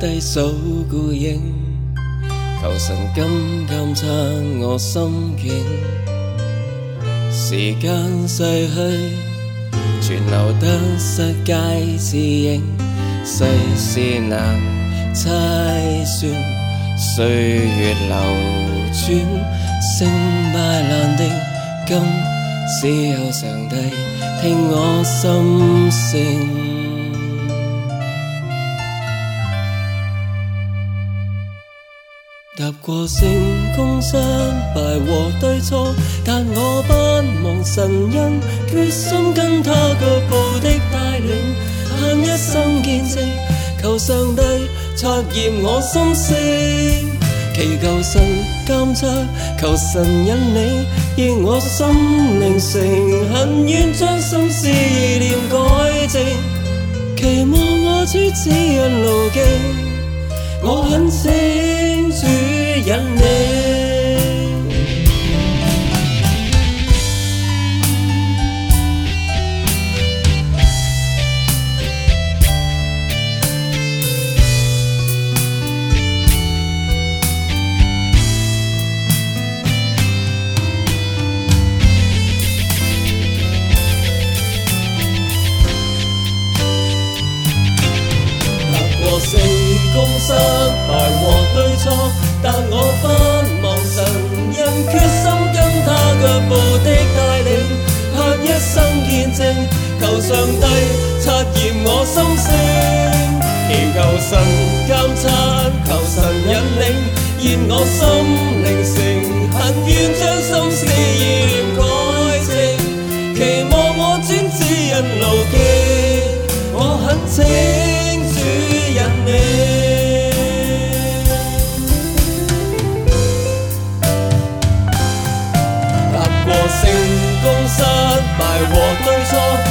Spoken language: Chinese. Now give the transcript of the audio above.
低诉顾影，求神鉴监察我心境。时间逝去，全留得世界只影。世事难猜算，岁月流转，胜败难定。今只有上帝听我心声。过成功、失败和对错，但我不忘神恩，决心跟他脚步的带领，盼一生见证，求上帝察验我心声，祈求神监察，求神引领，愿我心灵诚恳，愿将心思念改正，期望我知此人路径，我很清。共失敗和對錯，但我不忘神人決心跟他腳步的帶領，盼一生見證，求上帝察驗我心聲，祈求神監察，求神引領，願我心靈誠懇，願將心思意念改正，期望我轉至人路徑，我懇請。来，我对错。